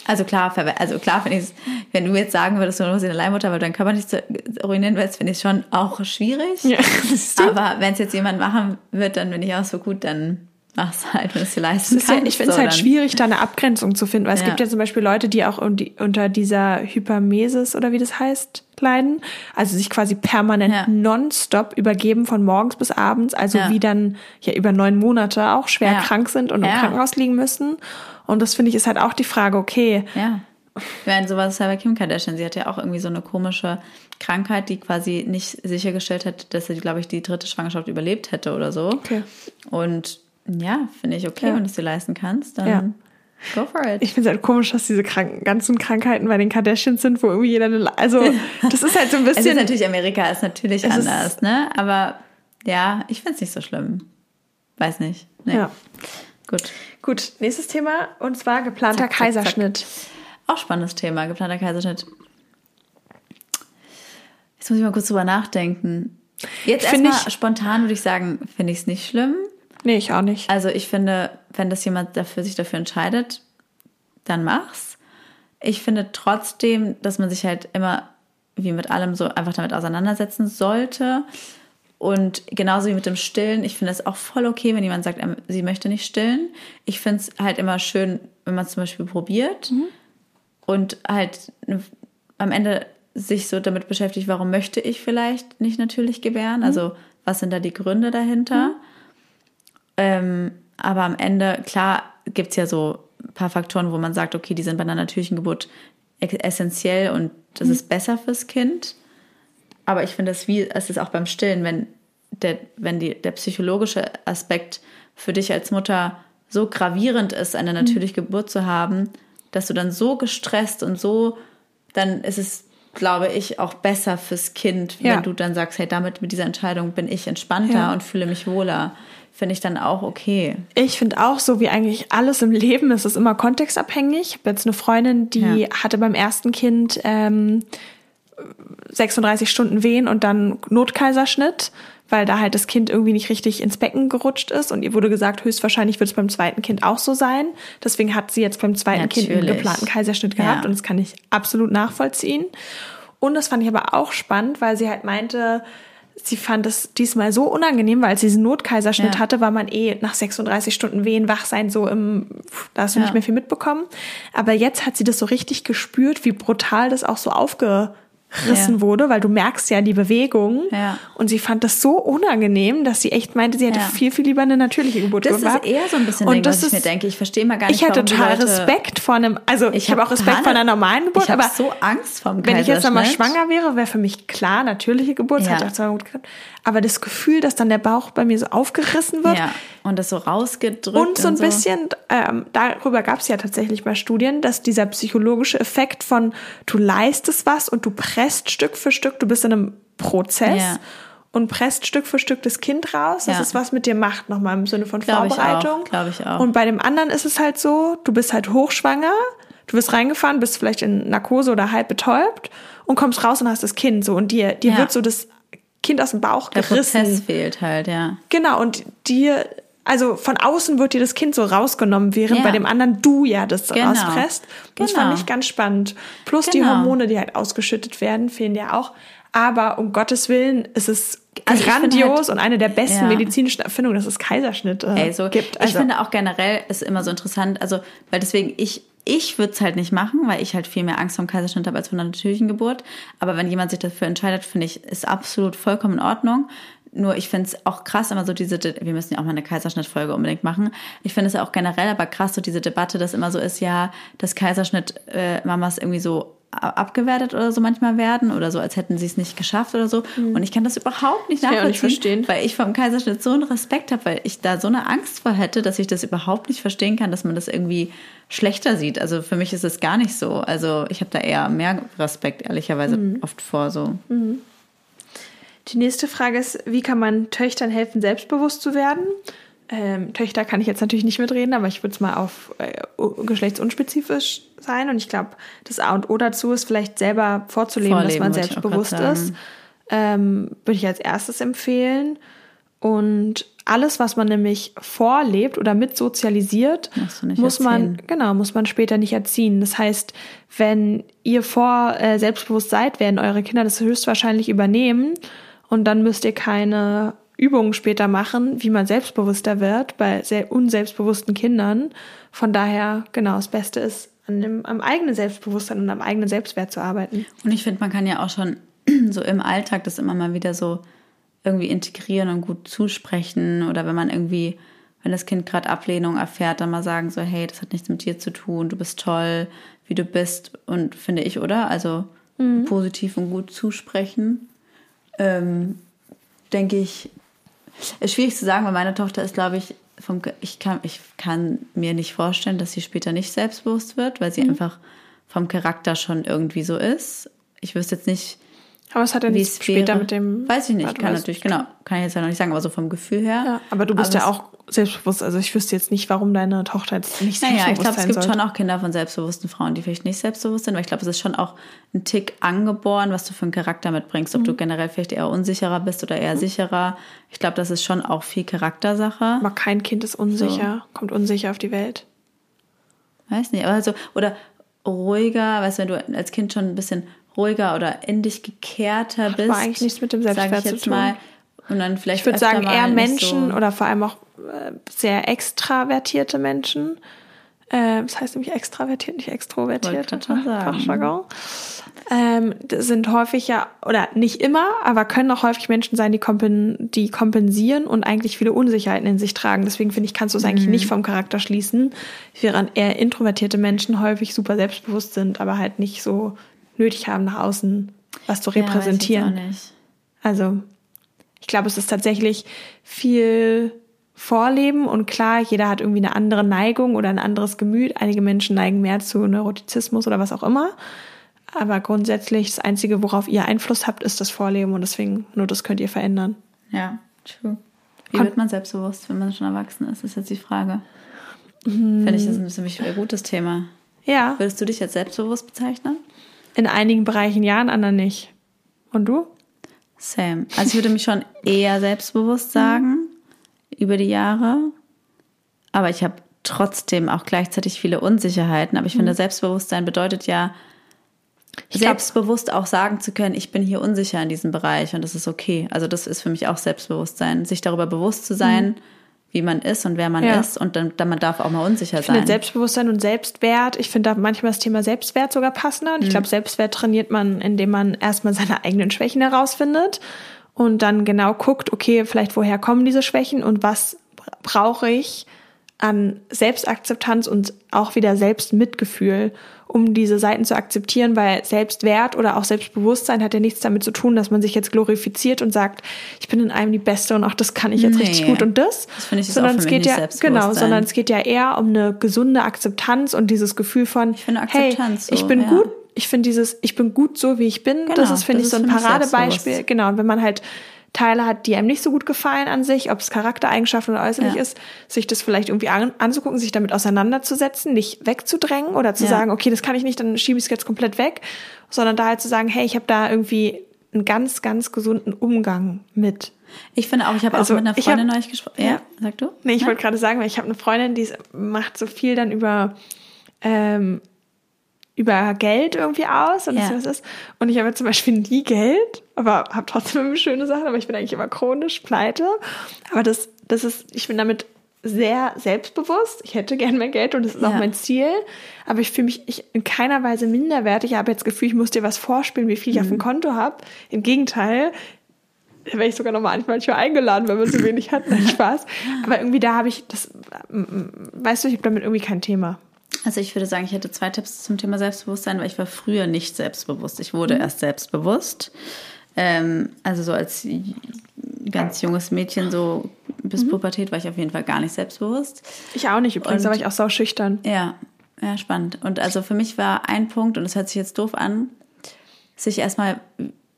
Also klar, also klar finde ich es, wenn du jetzt sagen würdest, du musst eine Leihmutter, weil du deinen Körper nicht ruinieren willst, finde ich es schon auch schwierig. Ja? Aber wenn es jetzt jemand machen wird, dann bin ich auch so gut, dann mach's halt, wenn du es dir leisten ist ja, kannst. ich finde es so, halt dann- schwierig, da eine Abgrenzung zu finden, weil es Ja. gibt ja zum Beispiel Leute, die auch unter dieser Hypermesis oder wie das heißt, leiden. Also sich quasi permanent Ja. nonstop übergeben von morgens bis abends, also Ja. wie dann ja über neun Monate auch schwer krank sind und im. Krankenhaus liegen müssen. Und das finde ich ist halt auch die Frage, okay, Ja. Ich meine, sowas ist ja bei Kim Kardashian. Sie hat ja auch irgendwie so eine komische Krankheit, die quasi nicht sichergestellt hat, dass sie, glaube ich, die dritte Schwangerschaft überlebt hätte oder so. Okay. Und ja, finde ich okay, Ja. wenn du es dir leisten kannst, dann Ja. go for it. ich finde es halt komisch, dass diese kranken, ganzen Krankheiten bei den Kardashians sind, wo irgendwie jeder eine, Le- also das ist halt so ein Es ist bisschen, natürlich, Amerika ist natürlich Es ist- anders, ne? Aber ja, ich finde es nicht so schlimm. Weiß nicht. Nee. ja. Gut. Gut, nächstes Thema und zwar geplanter Zack, zack, zack. Kaiserschnitt. Auch spannendes Thema, geplanter Kaiserschnitt. Jetzt muss ich mal kurz drüber nachdenken. Jetzt erstmal ich- spontan würde ich sagen, finde ich es nicht schlimm. Nee, ich auch nicht. Also ich finde, wenn das jemand dafür sich dafür entscheidet, dann mach's. Ich finde trotzdem, dass man sich halt immer wie mit allem so einfach damit auseinandersetzen sollte. Und genauso wie mit dem Stillen, ich finde es auch voll okay, wenn jemand sagt, ähm, sie möchte nicht stillen. Ich finde es halt immer schön, wenn man es zum Beispiel probiert und halt am Ende sich so damit beschäftigt, warum möchte ich vielleicht nicht natürlich gebären? Also was sind da die Gründe dahinter? Ähm, aber am Ende, klar, gibt es ja so ein paar Faktoren, wo man sagt, okay, die sind bei einer natürlichen Geburt ex- essentiell und das ist besser fürs Kind. Aber ich finde es wie, es ist auch beim Stillen, wenn der, wenn die, der psychologische Aspekt für dich als Mutter so gravierend ist, eine natürliche Geburt zu haben, dass du dann so gestresst und so, dann ist es, glaube ich, auch besser fürs Kind, Ja. wenn du dann sagst, hey, damit mit dieser Entscheidung bin ich entspannter Ja. und fühle mich wohler. Finde ich dann auch okay. Ich finde auch so wie eigentlich alles im Leben ist es immer kontextabhängig. Ich habe jetzt eine Freundin, die Ja. hatte beim ersten Kind ähm, 36 Stunden Wehen und dann Notkaiserschnitt, weil da halt das Kind irgendwie nicht richtig ins Becken gerutscht ist. Und ihr wurde gesagt, höchstwahrscheinlich wird es beim zweiten Kind auch so sein. Deswegen hat sie jetzt beim zweiten Natürlich. Kind einen geplanten Kaiserschnitt gehabt ja. und das kann ich absolut nachvollziehen. Und das fand ich aber auch spannend, weil sie halt meinte, sie fand es diesmal so unangenehm, weil sie diesen Notkaiserschnitt ja. hatte, war man eh nach 36 Stunden Wehen wach sein, so im, da hast du ja. nicht mehr viel mitbekommen. Aber jetzt hat sie das so richtig gespürt, wie brutal das auch so aufge rissen ja. wurde, weil du merkst ja die Bewegung. Ja. Und sie fand das so unangenehm, dass sie echt meinte, sie hätte ja. viel, viel lieber eine natürliche Geburt das gehabt. Das ist eher so ein bisschen und Ding, das was ich mir denke. Ich verstehe mal gar nicht, Ich hatte total Respekt vor einem, also ich, ich habe hab auch Respekt vor einer normalen Geburt, ich aber so Angst vom Wenn ich jetzt einmal schwanger wäre, wäre für mich klar, natürliche Geburt, das ja. hat auch gut geklappt. Aber das Gefühl, dass dann der Bauch bei mir so aufgerissen wird. Und das so rausgedrückt. Und so ein und so. bisschen, ähm, darüber gab es ja tatsächlich mal Studien, dass dieser psychologische Effekt von du leistest was und du presst Stück für Stück, du bist in einem Prozess. Ja und presst Stück für Stück das Kind raus, dass ja. es was mit dir macht, nochmal im Sinne von Glaub Vorbereitung. Glaube ich auch. Und bei dem anderen ist es halt so, du bist halt hochschwanger, du wirst reingefahren, bist vielleicht in Narkose oder halb betäubt und kommst raus und hast das Kind so und dir, dir ja. wird so das Kind aus dem Bauch Der gerissen. Der Prozess fehlt halt, ja. Genau, und dir, also von außen wird dir das Kind so rausgenommen, während ja. bei dem anderen du ja das genau. rauspresst. Genau. das fand genau. ich ganz spannend. Plus genau. die Hormone, die halt ausgeschüttet werden, fehlen ja auch. Aber um Gottes Willen ist es also grandios halt, und eine der besten ja. medizinischen Erfindungen, dass es Kaiserschnitt äh, Ey, so, gibt. Also, ich finde auch generell ist immer so interessant, also weil deswegen ich ich würde es halt nicht machen, weil ich halt viel mehr Angst vor dem Kaiserschnitt habe als vor einer natürlichen Geburt. Aber wenn jemand sich dafür entscheidet, finde ich, ist absolut vollkommen in Ordnung. Nur ich finde es auch krass, immer so diese, wir müssen ja auch mal eine Kaiserschnittfolge unbedingt machen. Ich finde es ja auch generell aber krass, so diese Debatte, dass immer so ist, ja, dass Kaiserschnitt äh, Mamas irgendwie so abgewertet oder so manchmal werden oder so, als hätten sie es nicht geschafft oder so. Mhm. Und ich kann das überhaupt nicht nachvollziehen, nicht verstehen. weil ich vom Kaiserschnitt so einen Respekt habe, weil ich da so eine Angst vor hätte, dass ich das überhaupt nicht verstehen kann, dass man das irgendwie schlechter sieht. Also für mich ist es gar nicht so. Also ich habe da eher mehr Respekt, ehrlicherweise, mhm. oft vor so. Mhm. Die nächste Frage ist, wie kann man Töchtern helfen, selbstbewusst zu werden? Ähm, Töchter kann ich jetzt natürlich nicht mitreden, aber ich würde es mal auf äh, geschlechtsunspezifisch sein. Und ich glaube, das A und O dazu ist vielleicht selber vorzuleben, Vorleben, dass man selbstbewusst ist. Ähm, würde ich als erstes empfehlen. Und alles, was man nämlich vorlebt oder mit sozialisiert, muss man, genau, muss man später nicht erziehen. Das heißt, wenn ihr vor äh, selbstbewusst seid, werden eure Kinder das höchstwahrscheinlich übernehmen. Und dann müsst ihr keine Übungen später machen, wie man selbstbewusster wird bei sehr unselbstbewussten Kindern. Von daher, genau, das Beste ist, an dem, am eigenen Selbstbewusstsein und am eigenen Selbstwert zu arbeiten. Und ich finde, man kann ja auch schon so im Alltag das immer mal wieder so irgendwie integrieren und gut zusprechen oder wenn man irgendwie, wenn das Kind gerade Ablehnung erfährt, dann mal sagen so, hey, das hat nichts mit dir zu tun, du bist toll, wie du bist und finde ich, oder? Also mhm. positiv und gut zusprechen. Ähm, denke ich, ist schwierig zu sagen, weil meine Tochter ist, glaube ich, vom, ich, kann, ich kann mir nicht vorstellen, dass sie später nicht selbstbewusst wird, weil sie mhm. einfach vom Charakter schon irgendwie so ist. Ich wüsste jetzt nicht, aber es hat ja nichts später mit dem. Weiß ich nicht, kann natürlich, genau, kann ich jetzt ja noch nicht sagen, aber so vom Gefühl her. Ja, aber du bist aber ja auch selbstbewusst. Also ich wüsste jetzt nicht, warum deine Tochter jetzt nicht naja, selbstbewusst ist. Naja, ich glaube, es gibt sollte. schon auch Kinder von selbstbewussten Frauen, die vielleicht nicht selbstbewusst sind, weil ich glaube, es ist schon auch ein Tick angeboren, was du für einen Charakter mitbringst. Ob mhm. du generell vielleicht eher unsicherer bist oder eher mhm. sicherer. Ich glaube, das ist schon auch viel Charaktersache. Aber kein Kind ist unsicher, so. kommt unsicher auf die Welt. Weiß nicht, aber so, oder ruhiger, weißt du, wenn du als Kind schon ein bisschen ruhiger oder in dich gekehrter bist. Hat eigentlich nichts mit dem Selbstwert zu tun. Mal. Und dann vielleicht ich würde sagen, eher Menschen so oder vor allem auch äh, sehr extravertierte Menschen. Äh, das heißt nämlich extravertiert, nicht extrovertiert. Fachjargon. Ähm, sind häufig ja, oder nicht immer, aber können auch häufig Menschen sein, die, kompen, die kompensieren und eigentlich viele Unsicherheiten in sich tragen. Deswegen finde ich, kannst du es mhm. eigentlich nicht vom Charakter schließen, während eher introvertierte Menschen häufig super selbstbewusst sind, aber halt nicht so nötig haben, nach außen was zu repräsentieren. Ja, also, ich glaube, es ist tatsächlich viel Vorleben und klar, jeder hat irgendwie eine andere Neigung oder ein anderes Gemüt. Einige Menschen neigen mehr zu Neurotizismus oder was auch immer. Aber grundsätzlich das Einzige, worauf ihr Einfluss habt, ist das Vorleben und deswegen nur das könnt ihr verändern. Ja, true. Wie wird man selbstbewusst, wenn man schon erwachsen ist, ist jetzt die Frage. Hm. Finde ich das ein ziemlich gutes Thema. Ja. Würdest du dich als selbstbewusst bezeichnen? in einigen Bereichen ja, in anderen nicht. Und du? Same. Also ich würde mich schon eher selbstbewusst sagen über die Jahre. Aber ich habe trotzdem auch gleichzeitig viele Unsicherheiten. Aber ich finde, Selbstbewusstsein bedeutet ja, Ich selbstbewusst auch sagen zu können, ich bin hier unsicher in diesem Bereich und das ist okay. Also das ist für mich auch Selbstbewusstsein, sich darüber bewusst zu sein, wie man ist und wer man Ja. ist und dann, dann man darf auch mal unsicher Ich finde sein. Selbstbewusstsein und Selbstwert, ich finde da manchmal das Thema Selbstwert sogar passender. Und ich glaube, Selbstwert trainiert man, indem man erstmal seine eigenen Schwächen herausfindet und dann genau guckt, okay, vielleicht woher kommen diese Schwächen und was brauche ich an Selbstakzeptanz und auch wieder Selbstmitgefühl, um diese Seiten zu akzeptieren, weil Selbstwert oder auch Selbstbewusstsein hat ja nichts damit zu tun, dass man sich jetzt glorifiziert und sagt, ich bin in einem die Beste und auch das kann ich jetzt Nee. richtig gut und das. Das finde ich, sondern auch es geht ja genau, sondern es geht ja eher um eine gesunde Akzeptanz und dieses Gefühl von, finde hey, so, ich bin ja. gut, ich finde dieses, ich bin gut so, wie ich bin, das Genau, ist, finde das ich, so ein Paradebeispiel. Genau, und wenn man halt Teile hat, die einem nicht so gut gefallen an sich, ob es Charaktereigenschaften oder äußerlich Ja. ist, sich das vielleicht irgendwie an, anzugucken, sich damit auseinanderzusetzen, nicht wegzudrängen oder zu Ja. sagen, okay, das kann ich nicht, dann schiebe ich es jetzt komplett weg, sondern da halt zu sagen, hey, ich habe da irgendwie einen ganz, ganz gesunden Umgang mit. Ich finde auch, ich habe Also, auch mit einer Freundin hab- neulich gesprochen. Ja, Ja. sag du? Nee, ich wollte gerade sagen, weil ich habe eine Freundin, die macht so viel dann über ähm, über Geld irgendwie aus und Ja. das was ist. Und ich habe zum Beispiel nie Geld, aber habe trotzdem immer schöne Sachen, aber ich bin eigentlich immer chronisch pleite. Aber das, das ist, ich bin damit sehr selbstbewusst. Ich hätte gern mehr Geld und das ist auch Ja. mein Ziel. Aber ich fühle mich ich, in keiner Weise minderwertig. Ich habe jetzt das Gefühl, ich muss dir was vorspielen, wie viel ich auf Mhm. dem Konto habe. Im Gegenteil, da wäre ich sogar noch mal manchmal eingeladen, wenn man so wenig hat. Nein, Spaß. Aber irgendwie da habe ich das, mm, mm, weißt du, ich habe damit irgendwie kein Thema. Also ich würde sagen, ich hätte zwei Tipps zum Thema Selbstbewusstsein, weil ich war früher nicht selbstbewusst. Ich wurde erst selbstbewusst. Ähm, also so als ganz junges Mädchen, so bis Pubertät, war ich auf jeden Fall gar nicht selbstbewusst. Ich auch nicht übrigens, Und- da war ich auch sau schüchtern. Ja, ja, spannend. Und also für mich war ein Punkt, und das hört sich jetzt doof an, sich erstmal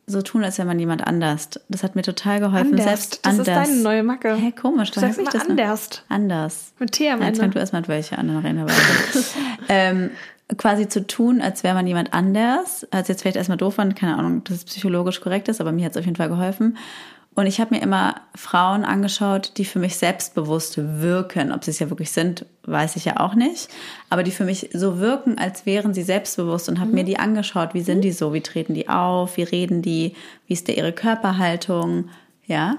so tun, als wäre man jemand anders. Das hat mir total geholfen. Anders. Selbst Das ist anders. deine neue Macke. Hä, komisch. Du sagst noch- anders. Anders. Mit T am Jetzt Ende. fang du erstmal mit welche an, dann reden wir weiter. ähm, quasi zu tun, als wäre man jemand anders, als jetzt vielleicht erstmal doof fand, keine Ahnung, dass es psychologisch korrekt ist, aber mir hat es auf jeden Fall geholfen. Und ich habe mir immer Frauen angeschaut, die für mich selbstbewusst wirken. Ob sie es ja wirklich sind, weiß ich ja auch nicht. Aber die für mich so wirken, als wären sie selbstbewusst und habe mir die angeschaut. Wie sind die so? Wie treten die auf? Wie reden die? Wie ist da ihre Körperhaltung? Ja.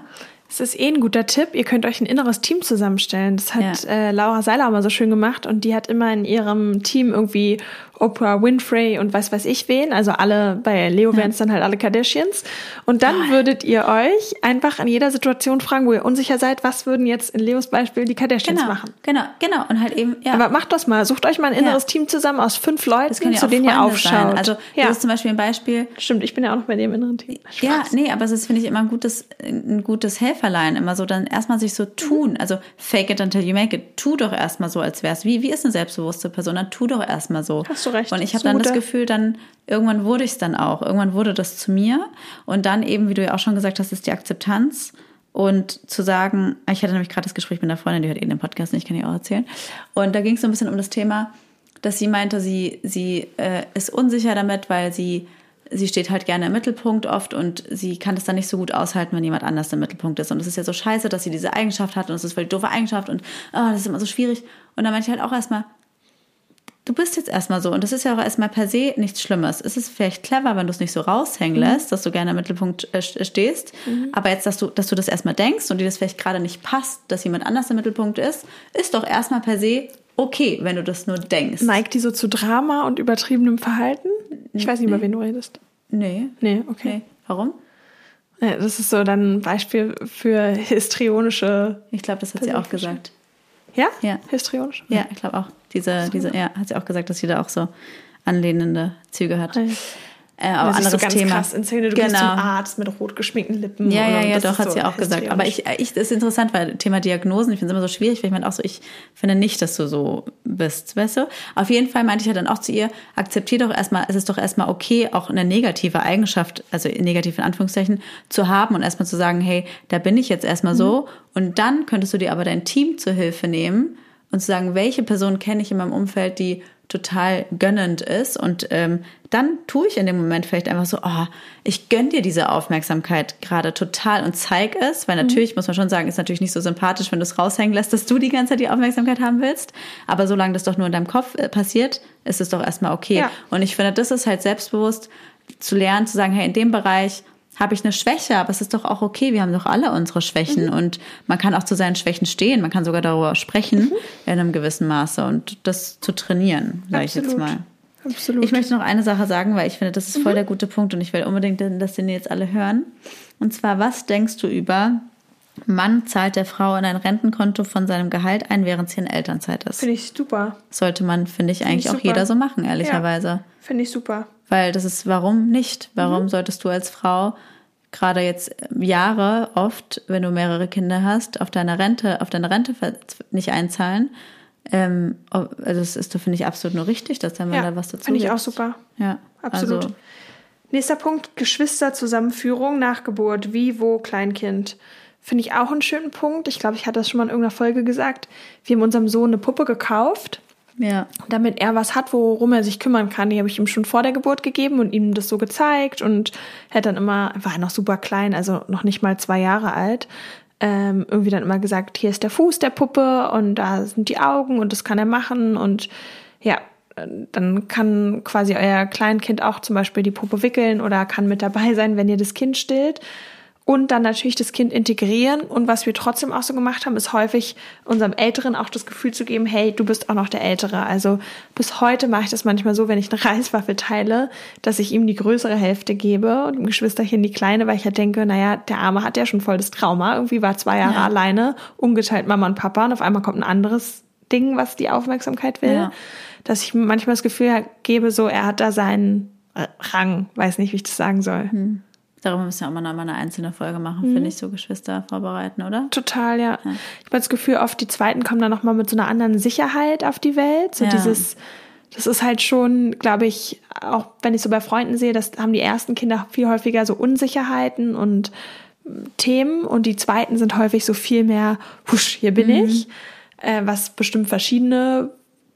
Es ist eh ein guter Tipp. Ihr könnt euch ein inneres Team zusammenstellen. Das hat Ja. äh, Laura Seiler mal so schön gemacht und die hat immer in ihrem Team irgendwie Oprah Winfrey und was weiß ich wen. Also alle, bei Leo wären es dann halt alle Kardashians. Und dann würdet ihr euch einfach in jeder Situation fragen, wo ihr unsicher seid, was würden jetzt in Leos Beispiel die Kardashians Genau, machen. genau, genau. Und halt eben, ja. Aber macht das mal. Sucht euch mal ein inneres Ja. Team zusammen aus fünf Leuten, ja zu auch denen ihr aufschaut. sein. Also ja. das ist zum Beispiel ein Beispiel. Stimmt, ich bin ja auch noch bei dem inneren Team. Ja, nee, aber es ist, finde ich, immer ein gutes, ein gutes Helferlein. Immer so dann erstmal sich so tun. Also fake it until you make it. Tu doch erstmal so, als wär's. Wie, wie ist eine selbstbewusste Person? Dann tu doch erstmal so. Hast du recht. Und ich habe dann das Gefühl, dann irgendwann wurde ich es dann auch. Irgendwann wurde das zu mir. Und dann eben, wie du ja auch schon gesagt hast, ist die Akzeptanz. Und zu sagen, ich hatte nämlich gerade das Gespräch mit einer Freundin, die hört eh den Podcast nicht, kann ich auch erzählen. Und da ging es so ein bisschen um das Thema, dass sie meinte, sie, sie äh, ist unsicher damit, weil sie, sie steht halt gerne im Mittelpunkt oft und sie kann das dann nicht so gut aushalten, wenn jemand anders im Mittelpunkt ist. Und es ist ja so scheiße, dass sie diese Eigenschaft hat und es ist voll doofe Eigenschaft und oh, das ist immer so schwierig. Und dann meinte ich halt auch erstmal, du bist jetzt erstmal so und das ist ja auch erstmal per se nichts Schlimmes. Es ist vielleicht clever, wenn du es nicht so raushängen lässt, dass du gerne im Mittelpunkt äh, stehst, aber jetzt, dass du, dass du das erstmal denkst und dir das vielleicht gerade nicht passt, dass jemand anders im Mittelpunkt ist, ist doch erstmal per se okay, wenn du das nur denkst. Neigt die so zu Drama und übertriebenem Verhalten? Ich weiß nicht, über wen du redest. Nee. Nee, okay. Nee. Warum? Ja, das ist so dann ein Beispiel für histrionische. Ich glaube, das hat sie auch gesagt. Ja? Ja. Histrionisch? Ja, ich glaube auch. Diese, diese, ja, hat sie auch gesagt, dass sie da auch so anlehnende Züge hat. Ja. Äh, aber anderes so ganz Thema. krass in Szene. Du gehst zum Arzt mit rot geschminkten Lippen. Ja, ja, ja, doch, hat so sie auch gesagt. Aber ich, ich, das ist interessant, weil Thema Diagnosen, ich finde es immer so schwierig, weil ich meine auch so, ich finde nicht, dass du so bist, weißt du? Auf jeden Fall meinte ich ja dann auch zu ihr, akzeptier doch erstmal, es ist doch erstmal okay, auch eine negative Eigenschaft, also negativ in Anführungszeichen, zu haben und erstmal zu sagen, hey, da bin ich jetzt erstmal so. Und dann könntest du dir aber dein Team zur Hilfe nehmen und zu sagen, welche Person kenne ich in meinem Umfeld, die total gönnend ist und ähm, dann tue ich in dem Moment vielleicht einfach so, oh, ich gönn dir diese Aufmerksamkeit gerade total und zeig es, weil natürlich mhm. muss man schon sagen, ist natürlich nicht so sympathisch, wenn du es raushängen lässt, dass du die ganze Zeit die Aufmerksamkeit haben willst, aber solange das doch nur in deinem Kopf äh, passiert, ist es doch erstmal okay. Ja. Und ich finde, das ist halt selbstbewusst zu lernen, zu sagen, hey, in dem Bereich habe ich eine Schwäche, aber es ist doch auch okay, wir haben doch alle unsere Schwächen mhm. und man kann auch zu seinen Schwächen stehen, man kann sogar darüber sprechen mhm. in einem gewissen Maße und das zu trainieren, sage ich jetzt mal. Absolut. Ich möchte noch eine Sache sagen, weil ich finde, das ist voll mhm. der gute Punkt und ich will unbedingt, dass den jetzt alle hören. Und zwar, was denkst du über Mann zahlt der Frau in ein Rentenkonto von seinem Gehalt ein, während sie in Elternzeit ist? Finde ich super. Sollte man, finde ich, find eigentlich ich auch jeder so machen, ehrlicherweise. Ja, finde ich super. Weil das ist, warum nicht? Warum mhm. solltest du als Frau gerade jetzt Jahre oft, wenn du mehrere Kinder hast, auf deine Rente, auf deine Rente nicht einzahlen? Ähm, also das ist, finde ich, absolut nur richtig, dass der Mann ja, da was dazu Finde ich auch super. Ja, absolut. Also, Nächster Punkt, Geschwisterzusammenführung nach Geburt, wie, wo, Kleinkind. Finde ich auch einen schönen Punkt. Ich glaube, ich hatte das schon mal in irgendeiner Folge gesagt. Wir haben unserem Sohn eine Puppe gekauft ja. Damit er was hat, worum er sich kümmern kann. Die habe ich ihm schon vor der Geburt gegeben und ihm das so gezeigt. Und hat dann immer, war noch super klein, also noch nicht mal zwei Jahre alt, ähm, irgendwie dann immer gesagt, hier ist der Fuß der Puppe und da sind die Augen und das kann er machen. Und ja, dann kann quasi euer Kleinkind auch zum Beispiel die Puppe wickeln oder kann mit dabei sein, wenn ihr das Kind stillt und dann natürlich das Kind integrieren. Und was wir trotzdem auch so gemacht haben, ist häufig unserem Älteren auch das Gefühl zu geben, hey, du bist auch noch der Ältere. Also bis heute mache ich das manchmal so, wenn ich eine Reiswaffel teile, dass ich ihm die größere Hälfte gebe und dem Geschwisterchen die kleine, weil ich ja denke, naja, der Arme hat ja schon voll das Trauma. Irgendwie war zwei Jahre ja. alleine, ungeteilt Mama und Papa und auf einmal kommt ein anderes Ding, was die Aufmerksamkeit will. Ja. Dass ich manchmal das Gefühl gebe, so, er hat da seinen Rang, weiß nicht, wie ich das sagen soll. Hm. Darüber müssen wir auch mal eine einzelne Folge machen, mhm. finde ich, so Geschwister vorbereiten, oder? Total, ja. ja. Ich habe das Gefühl, oft die Zweiten kommen dann nochmal mit so einer anderen Sicherheit auf die Welt. So ja. dieses, das ist halt schon, glaube ich, auch wenn ich so bei Freunden sehe, das haben die ersten Kinder viel häufiger so Unsicherheiten und Themen und die Zweiten sind häufig so viel mehr, husch, hier bin mhm. ich, äh, was bestimmt verschiedene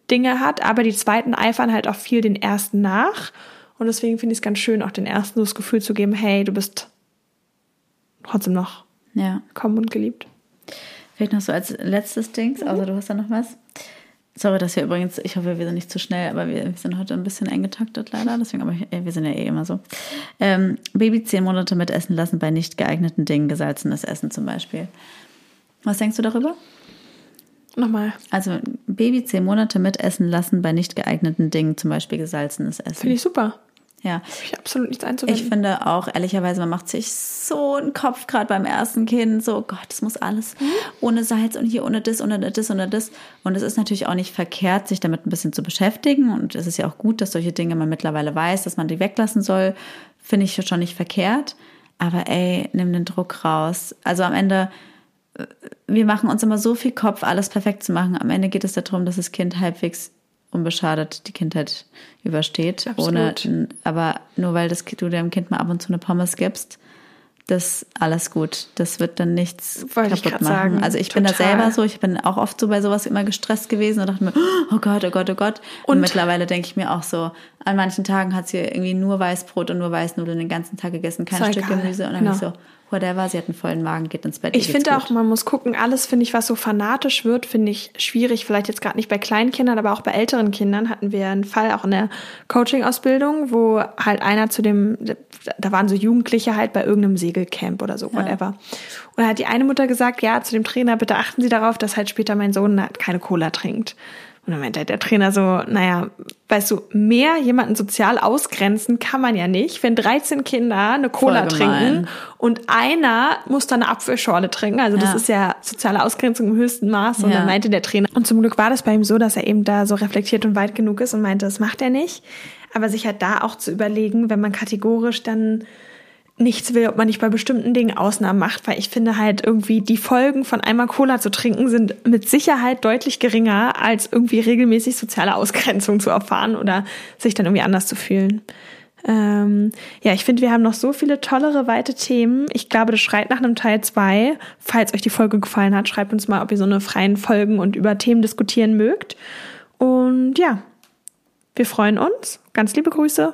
Dinge hat, aber die Zweiten eifern halt auch viel den Ersten nach. Und deswegen finde ich es ganz schön, auch den ersten das Gefühl zu geben, hey, du bist trotzdem noch ja. kommen und geliebt. Vielleicht noch so als letztes Ding, mhm. außer du hast da noch was. Sorry, dass wir übrigens, ich hoffe, wir sind nicht zu schnell, aber wir, sind heute ein bisschen eng getaktet leider, deswegen, aber wir sind ja eh immer so. Ähm, Baby zehn Monate mit essen lassen bei nicht geeigneten Dingen, gesalzenes Essen zum Beispiel. Was denkst du darüber? Nochmal. Also Baby zehn Monate mitessen lassen bei nicht geeigneten Dingen, zum Beispiel gesalzenes Essen. Finde ich super. Ja. Ich absolut nichts einzuwenden. Ich finde auch, ehrlicherweise, man macht sich so einen Kopf gerade beim ersten Kind. So, Gott, das muss alles mhm. ohne Salz und hier ohne das, ohne das, ohne das. Und es ist natürlich auch nicht verkehrt, sich damit ein bisschen zu beschäftigen. Und es ist ja auch gut, dass solche Dinge man mittlerweile weiß, dass man die weglassen soll. Finde ich schon nicht verkehrt. Aber ey, nimm den Druck raus. Also am Ende, äh, wir machen uns immer so viel Kopf, alles perfekt zu machen. Am Ende geht es darum, dass das Kind halbwegs unbeschadet die Kindheit übersteht. Absolut. Ohne, aber nur weil das, du deinem Kind mal ab und zu eine Pommes gibst, das alles gut. Das wird dann nichts Wollte kaputt machen. Sagen, also ich total. bin da selber so, ich bin auch oft so bei sowas immer gestresst gewesen und dachte mir, oh Gott, oh Gott, oh Gott. Und, und mittlerweile denke ich mir auch so, an manchen Tagen hat sie irgendwie nur Weißbrot und nur Weißnudeln den ganzen Tag gegessen, kein Stück egal. Gemüse. Und dann genau. ich so, whatever, sie hat einen vollen Magen, geht ins Bett. Ich finde auch, man muss gucken, alles finde ich, was so fanatisch wird, finde ich schwierig. Vielleicht jetzt gerade nicht bei kleinen Kindern, aber auch bei älteren Kindern hatten wir einen Fall auch in der Coaching-Ausbildung, wo halt einer zu dem, da waren so Jugendliche halt bei irgendeinem Segelcamp oder so, whatever. Ja. Und da hat die eine Mutter gesagt, ja, zu dem Trainer, bitte achten Sie darauf, dass halt später mein Sohn keine Cola trinkt. Und dann meinte der Trainer so, naja, weißt du, mehr jemanden sozial ausgrenzen kann man ja nicht, wenn 13 Kinder eine Cola trinken und einer muss dann eine Apfelschorle trinken. Also das ja. ist ja soziale Ausgrenzung im höchsten Maß. Und ja. dann meinte der Trainer, und zum Glück war das bei ihm so, dass er eben da so reflektiert und weit genug ist und meinte, das macht er nicht. Aber sich halt da auch zu überlegen, wenn man kategorisch dann nichts will, ob man nicht bei bestimmten Dingen Ausnahmen macht, weil ich finde halt irgendwie die Folgen von einmal Cola zu trinken sind mit Sicherheit deutlich geringer, als irgendwie regelmäßig soziale Ausgrenzung zu erfahren oder sich dann irgendwie anders zu fühlen. Ähm, ja, ich finde, wir haben noch so viele tollere, weite Themen. Ich glaube, das schreit nach einem Teil zwei. Falls euch die Folge gefallen hat, schreibt uns mal, ob ihr so eine freien Folgen und über Themen diskutieren mögt. Und ja, Wir freuen uns. Ganz liebe Grüße.